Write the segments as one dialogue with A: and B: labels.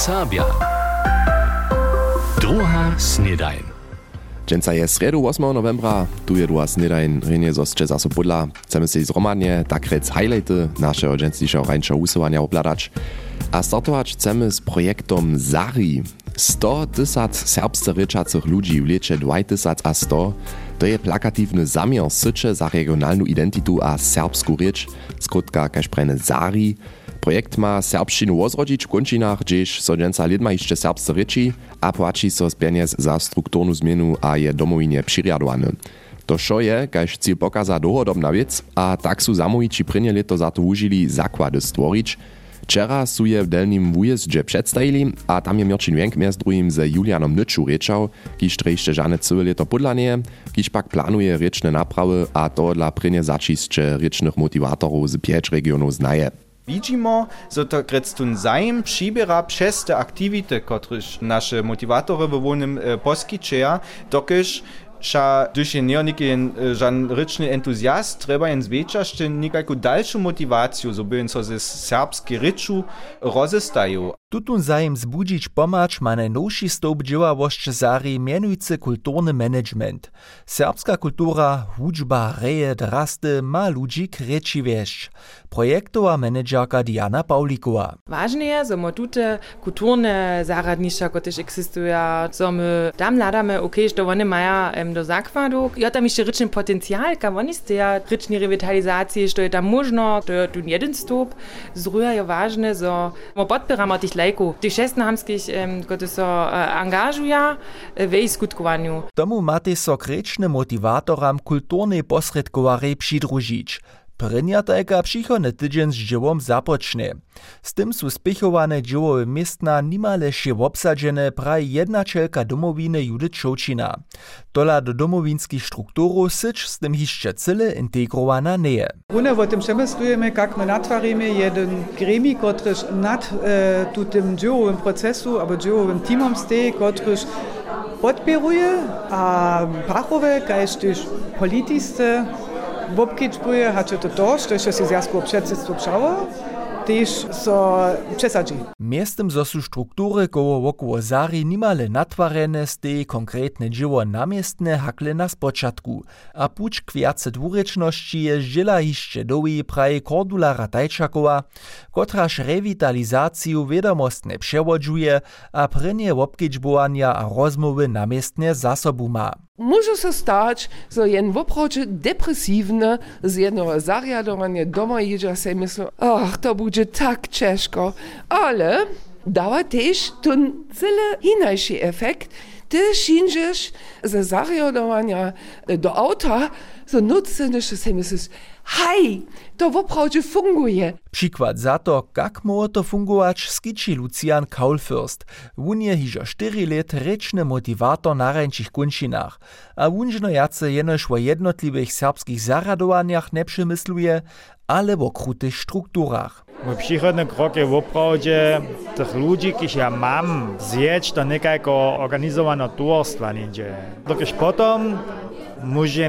A: Serbia. Druga snedajn.
B: Dżęca je sredu 8 novembra, tu je druga snedajn, renie zosče zaso podla. Chcemy się zromadnie, tak rec highlighty naszego dżęcniejszego rańsza usuwania obladać. A startować chcemy z projektom Zari. 100 tysac serbsce ryczacych ludzi w liecie 2100 to je plakatywny zamiar sycze za regionalną identitu a serbską rycz, skrótka kaž prene Zari. Projekt ma serbšćinu ozrodzić w končinach, gdzieś so dżęca lidma jeszcze serbsce ryči a płaci so z pieniędzy za strukturnu zmienu a je domowinie přiriadowany. To šo je, kaž cíl pokaza dohodobna věc a tak su zamojiči prynie leto za to užili zakłady stvorić, Wczera su je wujeździe przedstawili, a tam je Mirčin Wenk mjez drugim z Julianom Nyczu rečał, kiż trejšte żane całe leto podlanie, kiż pak planuje rečne naprawy, a to dla prynie zacisće rečnych motivatorów z pięć regionów znaje.
C: Widzimy, że to grectun zajem przybiera przez te aktywity, które nasze motywatory w wolnym e, poskiczea, dokiż Ša, když je neoniki žan rečni entuzijast, treba jen zveča še nekako daljšu motivacijo, zo by so ze serbski reču rozestaju.
D: Tutun zajem zbudzić pomacz ma najnowszy stop działałości Zari mianujcy kulturny management. Serbska kultura, hudźba, reje, drasty ma ludzi kreći wieszcz. Projektowa menedżerka Diana Paulikowa.
E: Ważne je, że my tute kulturne zaradnišća, które existują, że my tam ladamy, ok, że one mają do zakładu. Ja tam jeszcze ryczny potencjal, ka oni tej rycznej rewitalizacji, że tam można, to jest jeden stop. Zruja je ważne, że my podpieramy tych šlejku. Tih šest namskih, kot so e, angažuja, e, ve izkutkovanju.
D: Tomu mati so krečne motivatoram kulturne posredkovare Pšidružič. Prynja tajka přichodny tydzień z dziełom zapocznie. Z tym su spichowane dziełowe miestna nimale się obsadzene praj jednačelka domowiny Judith Šoučina. Tola do domowinskich strukturów syć z tym jeszcze cyle integrowana nie.
F: Rune o tym przemyslujemy, jak my natwarimy jeden gremi, kotryż nad e, tu tym dziełowym procesu, albo dziełowym teamom stoi, kotryż podpieruje, a pachowe, kaž też politisce, Bobkičbuje, hače to to, što še si zjazko předsedstvo přavo, tež so přesadži.
D: Miestem zo su struktury koło wokoło Zari nimale natwarene stej konkretne dzieło namiestne hakle na spoczatku, a puć kwiace dwureczności je zdziela jeszcze dowi praje Kordula Ratajčakowa, kotraż rewitalizaciju wiadomostne przewodzuje, a prynie wopkiczbowania a rozmowy namiestne za sobu ma.
G: Może się stać, że jen woprawdzie depresywny z jednego zariadowania doma jedzie sobie myślą, ach, to będzie tak ciężko, ale dała też ten cyle inny efekt, ty szyndziesz ze zariadowania do auta, nucenisz sobie myślisz, hej, to woprawdzie funguje.
D: Przykład za to, jak może to fungować, skiczy Lucian Kaulfürst. Wun je hižo 4 let rečny motivator na ręczych kunčinach, a wunžno jace jenož o jednotliwych serbskich zaradowaniach nie przemysluje, ale o krutych strukturach.
H: Mój przychodny krok je woprawdzie tych ludzi, których ja mam, zjeść do nekajko organizowanego towarstwa niedzie. Dokiż potom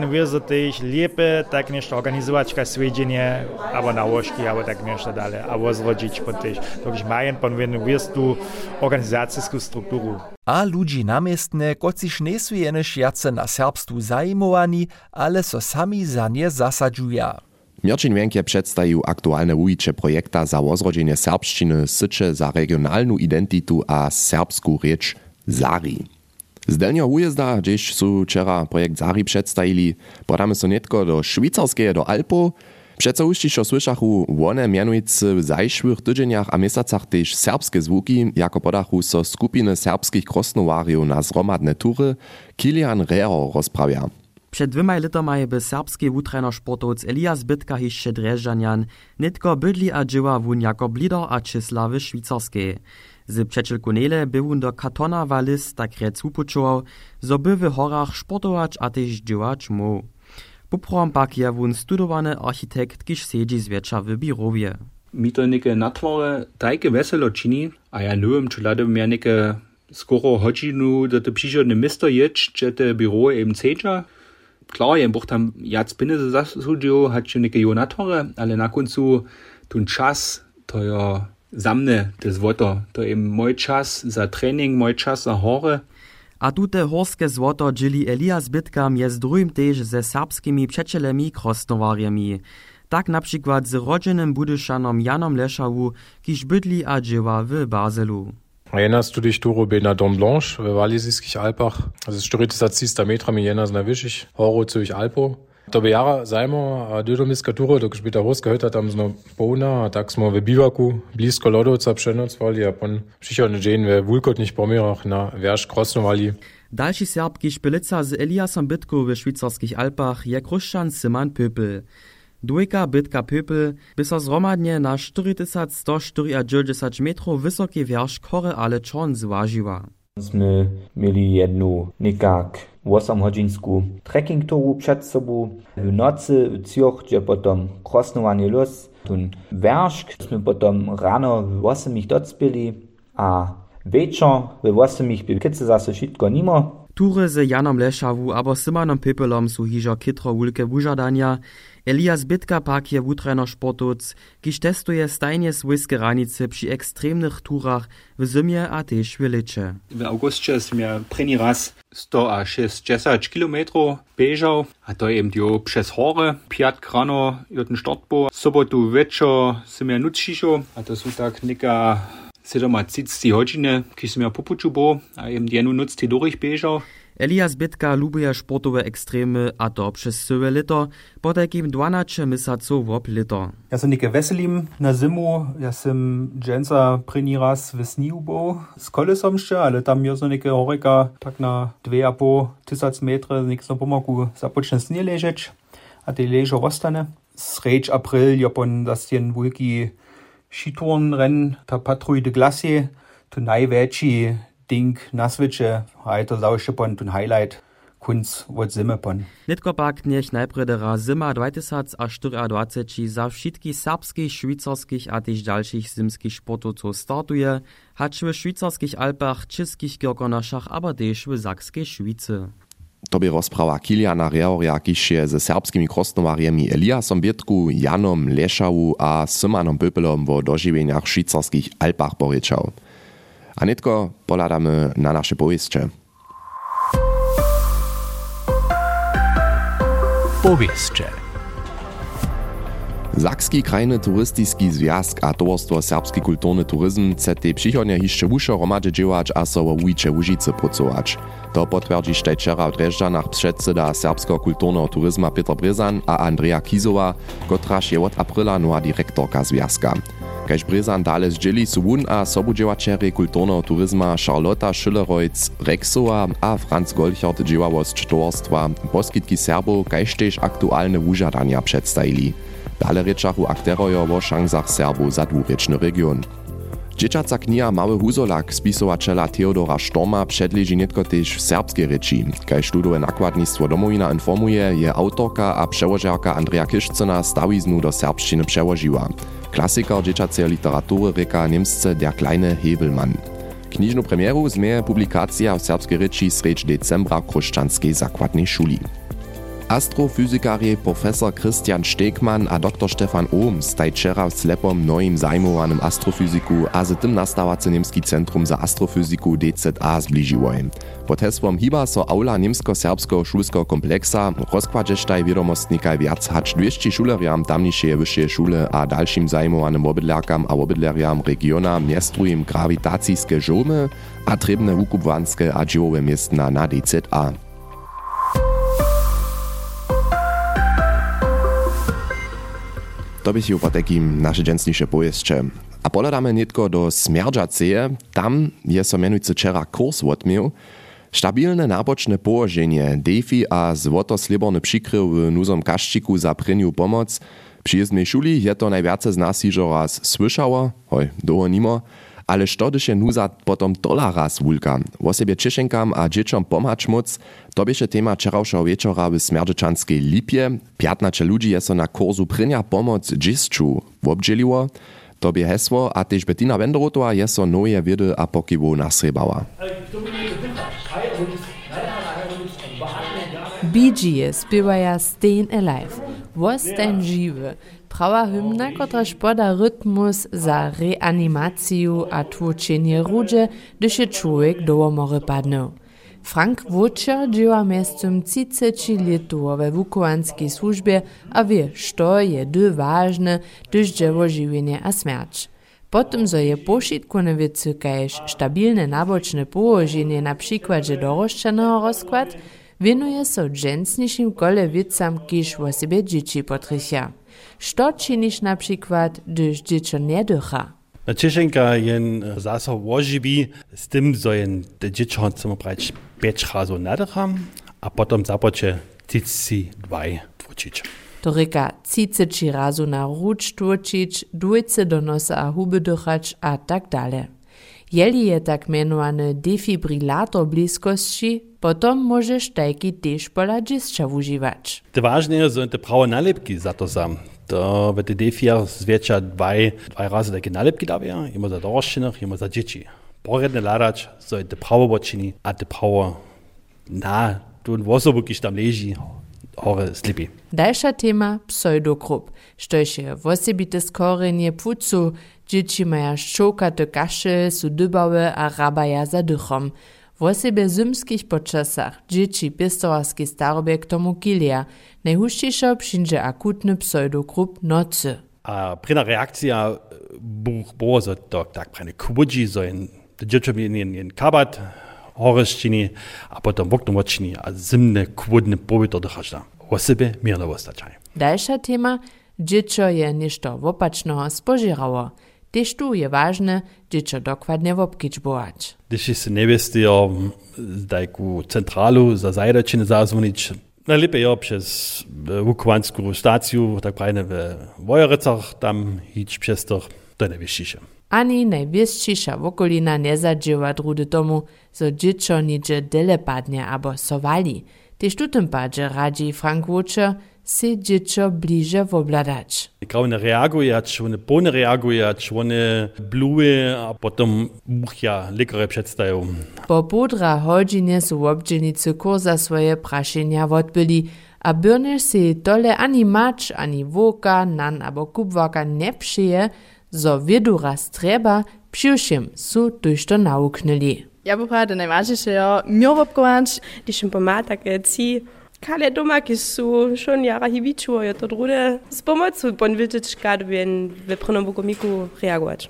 H: viesť też lepiej tak nešto organizować, jak svedenie, albo nałożki, albo tak nešto dalej, albo zrodzić po też. Takže mają ponownie viesť tú organizacijskú struktúru.
D: A ludzi namiestne, kociž nesu jenož jace na serbstvu zajmowani, ale so sami za nie zasadžuja.
B: Mirčin Wenkie przedstawił aktualne wujicze projekta za rozrodzenie serbszczyny sycze za regionalną identitu a serbską rzecz Zari. Z delnio ujezda, gdzieś su wczera projekt Zari przedstawili, podamy so netko do Szwajcarskie, do Alpo. Przeco uścišo słyszachu one mianujcy w zajszłych tydzieniach a miesacach też serbskie zwuki, jako podachu so skupiny serbskich krosnowariów na zromadne tury, Kilian Rero rozprawia.
I: Przed dwoma latami by serbski wutreno Elias Bytka jeszcze dreżanian, nitko bydli a dzieła wun jako blider a czyslawy szwajcarskie. Z przeczylku nele był do katona walis tak rec upuczował, zo by w horach sportować a też dziełać mu. Poprom pak je wun studowany architekt, kiż siedzi zwiecza w birowie.
J: Mi to neke natwore tajke weselo čini, a ja nowym czeladem ja neke skoro hodźinu do te przychodne misto jedź, że te biro eben cedza. Klar, ja buch tam jac pieniądze zasłudził, hat schon neke jo natwore, ale na końcu tun czas, to ja zamne das Woto. To eben mój czas za trening, mój czas za hore.
I: A tute horske złoto dzieli Elias Bytka mjez drugim tež ze serbskimi przeczelemi krosnowarjami. Tak na przykład z rodzinnym budyszanom Janom Leszawu, kiż bydli a dziewa w Baselu.
A: Erinnerst du dich, Duro, na Dom Blanche, w Walisiskich Alpach? Also, es steht das 300 Meter, mi jenas na Wischig, Horo zu ich Alpo. To by jara zajmo, a dydo miska Duro, dok by ta horska hyta tam zno połna, a tak smo w biwaku, blisko Lodowca przenocwali, a pon przychodny dzień we wulkotnych pomierach na wiersz krosnowali.
I: Dalszy serbki szpilica z Eliasem Bytku w szwajcarskich Alpach je kruszczan Syman Pöpel. Dwójka bytka Pöpel by so zromadnie na 4194 metrów wysoki wiersz kore ale czon zważyła.
K: Sme mieli jednu nikak 8-hodzinsku trekking touru przed sobą. W nocy w Cioch, gdzie potom krosnowanie los, tun wierszk, sme potom rano w 8 ich docpili, a wieczor w 8 ich by kice zase wszystko nimo.
I: Tury z Janom Leszawu abo Symanom Pepelom su hižo kitro wulke wužadania, Elias Bitka pak je jutrajno športovc, kiž testuje stajnje svojske ranice pri ekstremnih turah v zimje a tež v
J: leče. V auguste sme prvý raz 160 kilometrov bežal, a to je jo přes hore, piat krano je ten štartbo. Sobotu večer sme nutsišo, a to sú tak neka 7 hodiny, kiž sme popuču bo, a jem jenu nuc te durchbežal.
I: Elias Bytka lubuje sportowe ekstremy, a to przez syłe lito, po takim 12 misaców wop lito.
L: Ja sam nike veselim na zimu, ja sam dżęca první raz w sniubo z kolesom jeszcze, ale tam jo nike horeka tak na 2,5 tysac metry, nik so pomaku započne snie ležeć, a te ležo ostane. Sreč april jo pon das jen wulki skitourenrennen, ta patrouille de glacier, to najveći ding na sviče, a je to zawsze pon tun highlight kunc od zimy pon.
I: Nitko pak niech najpredera zima 2024 za wszystkich serbskich, szwajcarskich a też dalszych zimskich sportowców startuje, hacz w szwajcarskich Alpach, českich Kirkonoszach, aber też w Sakskiej Szwicy.
B: To by rozprawa Kiliana Reoria, kiž je ze serbskimi krosnowarjemi Eliasom Bietku, Janom Leszawu a Symanom Pöpelom wo dožiwieniach szwajcarskich Alpach poryczał. A nitko poladamy na nasze powieście.
M: Powieście.
B: Sakski krajny turystyczny związk a towarstwo Serbski kulturny turyzm chce te przychodnie jeszcze wuszo romadze dziełać a so w Ujcze Łużycy pracować. To potwierdzi wczera w Dreżdżanach przedseda serbskiego kulturnego turyzma Peter Brezan a Andrea Kizowa, kotraż je od aprila nowa dyrektorka związka. Kaž Brezan dale zdzieli su wun a sobudziewačery kulturnego turyzma Charlotta Schillerojc Rexowa a Franz Golchert dzieławosć towarstwa poskitki Serbów kaž tež aktualne wužadania przedstawili. Dale rečachu akterojo o šansach Serbów za dwurečny region. Dzieciaca kniha Mały Huzolak spisowačela Theodora Storma předleži netko tež w serbskiej reči. Kaj studuje nakładnictwo domowina informuje, je autorka a przełożerka Andrea Kiszcena stawiznu do serbszczyny przełożyła. Klasyker dzieciacej literatury reka niemsce Der kleine Hebelmann. Knižnu premieru zmeje publikacja w serbskiej reči sreč decembra Kruszczanskiej zakładnej szuli. Astrofyzikarie profesor Christian Stegmann a dr Stefan Ohm staj wczera slepom nowym zajmowanym astrofyziku a z tym nastawacy Niemski Centrum za Astrofyziku DZA zbližiłoj. Pod hesłom hiba so aula niemsko-serbskiego szulskiego kompleksa rozkładżesztaj wiadomostnikaj wiac hacz 200 szuleriam tamniejszej wyższej szule a dalszym zajmowanym obydlerkam a obydleriam regiona miestrujem grawitacijskie żomy a trebne wukubwanskie a dziełowe miestna na DZA. To bych po takim nasze dżęsniejsze pojeździe. A poladamy nitko do Smerdżaceje, tam je so mianujcy wczera kurs odmiał. Stabilne naboczne położenie, defi a złoto-sliborny przykrył w nuzom kaszczyku za pryniu pomoc. Przy jezdnej szuli je to najwiace z nas iżo raz słyszało, hoj, doło nimo, ale što dyše nuza potom tola raz wulka. O sobie Češenkam a dzieciom pomać móc, to bieše tema wczorajszego wieczora w Smerdżyczanskiej Lipie. Piatnacze ludzi je so na kursu prynia pomoc dzisczu wobdzieliło. To bie hesło, a też Bettina Wenderotowa je so nowe wiedy a pokiwu nasrebała.
N: Bee Gees spiewaja Alive. Was ten żywy.
M: Prawa hymna, kotraž poda rytmus za reanimaciju a tłuczenie rudzie, gdyż je człowiek do mory padnął. Frank Wóčer dzieła miestem 30 letu we wukowanskiej służbie, a wie, što je dy ważne, gdyż dzieło żywienie a śmierć. Potem zo je pošitkone věci, kaž stabilne nabočne położenie na przykładzie doroszczanego rozkład, winuje so dżęsniejszym kole wiecam, kiż o dzieci potrychia. Što czynisz na przykład, gdyż dziecko nie dycha?
N: Cieszynka jen zasa łożybi, z tym, zo jen te dziecko chcemy brać pięć razy nadycha, a potem zapocze tyci dwaj dwuczyć.
M: To reka ciceči razu na ruč tłočić, dwójce do nosa a huby dychać, a tak dalej. Jeli je tak menowany defibrilator bliskości, potom możesz taki też pola dziecka używać.
N: To ważne są te prawe nalepki za to sam. To w te defiach zwiecza dwaj, dwaj razy takie nalepki dawią, ima za dorosłych, ima za dzieci. Poredne ladać są te prawe boczyni, a te prawe na, tu w osobu, kiż tam leży, hore slipi.
M: Dalsza tema pseudogrup, štož je wosebite skorenje płucu, dzieci maja szczokate kasze, su dybawe a rabaja za dychom. W osebie zymskich počasach dzieci pistowarski starobie k tomu kilia. Najhuštějšo przyjdzie akutny pseudogrup nocy.
N: A prina reakcja buch było, so to tak prene kubudzi, so in de dzieci in, in, in kabat, horeszczyni, a potem woknomoczini, a zimne kubudne pobyto dychaczna. Osebe mirno wostaczaj.
M: Dalsza tema, dziecko je ništo wopacznego spożerało. Tež tu je ważne, dziecko dokładnie wobkiczbować.
N: Když si nevestio dajku centralu za zajdačine zazvonić, najlepiej jo przez wukłanską stację, tak prajne w Wojerecach, tam hić przez to, to najwyższe.
M: Ani najwyższa wokolina nie zadziewa drudy tomu, so dziecko nidzie dele padnie abo sowali. Tež tu tym padzie radzi Frank Wóčer, si dziecko bliže wobladać.
N: Kao ne reagujać, one pone reagujać, one bluje, a potem muchia lekare przedstają.
M: Po półtora godzinie su obdzielnicy kurza swoje praszenia odbyli, a byrnisz si tole ani macz, ani woka, nan abo kubwaka nie przyje, zo wiedu raz treba, przyušim su tuż to nauknuli.
O: Ja bych ráda najvážnejšie, jo, mňo obkováč, když jim pomáha, tak ci Kale doma, ki su schon jara hibiču, je to druge s pomocą ponvičič, kad bin v prvom komiku reagować.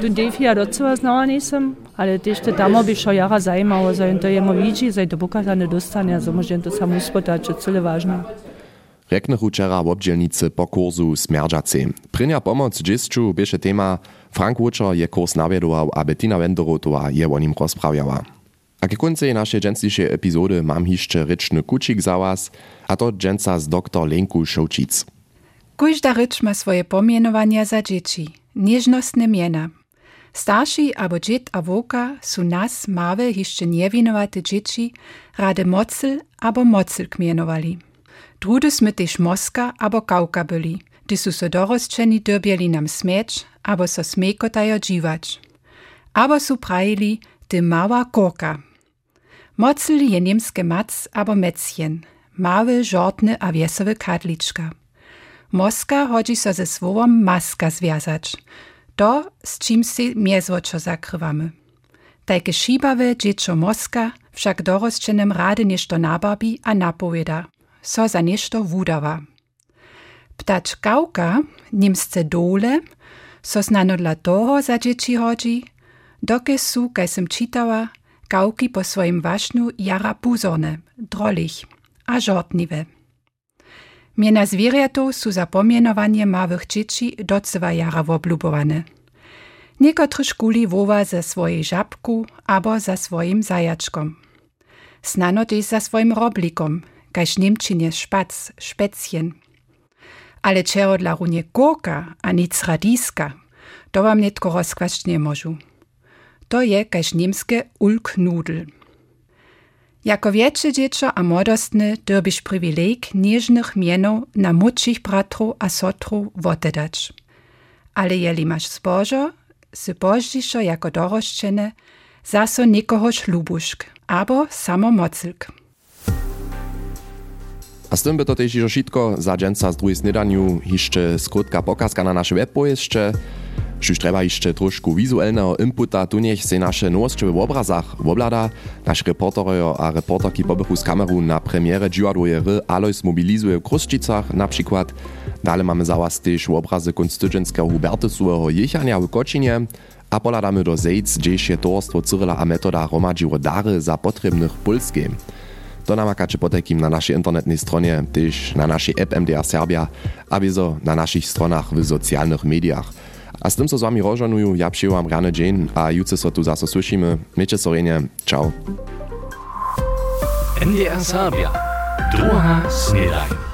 P: Du defi ja docela znała nisem, ale też te damo by šo jara zajmało, że to jemo widzi, że to bukata nie dostanie, że może to sam uspotać, to cele ważne.
B: Reknechu včera v obdjelnici po kurzu Smerdžaci. Prinja pomoc džisču bieše tema Frank Vučer je kurs navedoval a Bettina Wenderotová je o nim rozpravjała. A ke koncej epizody mam jeszcze ryczny kucik za a to dżęca z dr Lenku Šoučic.
Q: Każda rycz ma swoje pomienowania za dzieci, nieżnostne miena. Starsi abo dziet a woka su nas małe jeszcze niewinowate dzieci rade mocel abo mocel kmienowali. Drudy sme też moska abo kałka byli, gdy su so dorosczeni dobieli nam smieć abo so smekotajo dziwać. Abo su prajili, ty mała korka. Mocel je niemskie mac abo mecjen, małe, żortne a wiesowe kadliczka. Moska chodzi so ze słowom maska związać, to z czym się miezwoczo zakrywamy. Takie dziecko moska wszak dorosczenem rady nieszto nababi a napowiada, so za nieszto wudawa. Ptacz kałka, niemsce dole, so znano dla toho za dzieci chodzi, doke su, kaj sem čitała, kałki po swoim waśnu jara puzorne, drolich, a żortniwe. Miena zwierzętów su za pomienowanie małych dzieci docewa jara woblubowane. Niekotrzy szkuli woła za swojej żabku albo za swoim zajaczkom. Znano też za swoim roblikom, kaž Niemčinie špac, špecjen. Ale čero dla runie kurka, a nic radiska, to wam netko rozkłaść nie możu. To je kaž niemskie ulknudel. Jako wiecie dziecko a młodostny derbisz privileg nieżnych mienów na młodszych bratrów a sotrów wotedać. Ale jeli masz zbożo, sy bożdżiszo jako doroszczene, zaso nikoho ślubuszk, abo samo.
B: A z tym by to też już wszystko za dżęca z drugiej snydaniu jeszcze skrótka pokazka na nasze webpojeszcze. Już trzeba jeszcze troszkę wizualnego inputa, tu niech się nasze nowości w obrazach oblada. Nasz reportery a reporterki pobychu z kameru na premierę dziwaduje ry Alois mobilizuje w Kruszczycach na przykład. Dalej mamy za was też obrazy kunststudentskiego Hubertusułego jechania w Kocinie. A poladamy do Zejc, gdzieś je towarstwo a Metoda hromadziło dary za potrzebnych Polskie. To namakacie potekim na naszej internetnej stronie, też na naszej app MDR Serbia, a wieso na naszych stronach w socjalnych mediach. A s tým sa so s vami rožonujú, ja vám ráno deň a júce sa so tu zase slyšíme. Mieče so rejne, čau.
R: NDR Sábia. Druhá snedajn.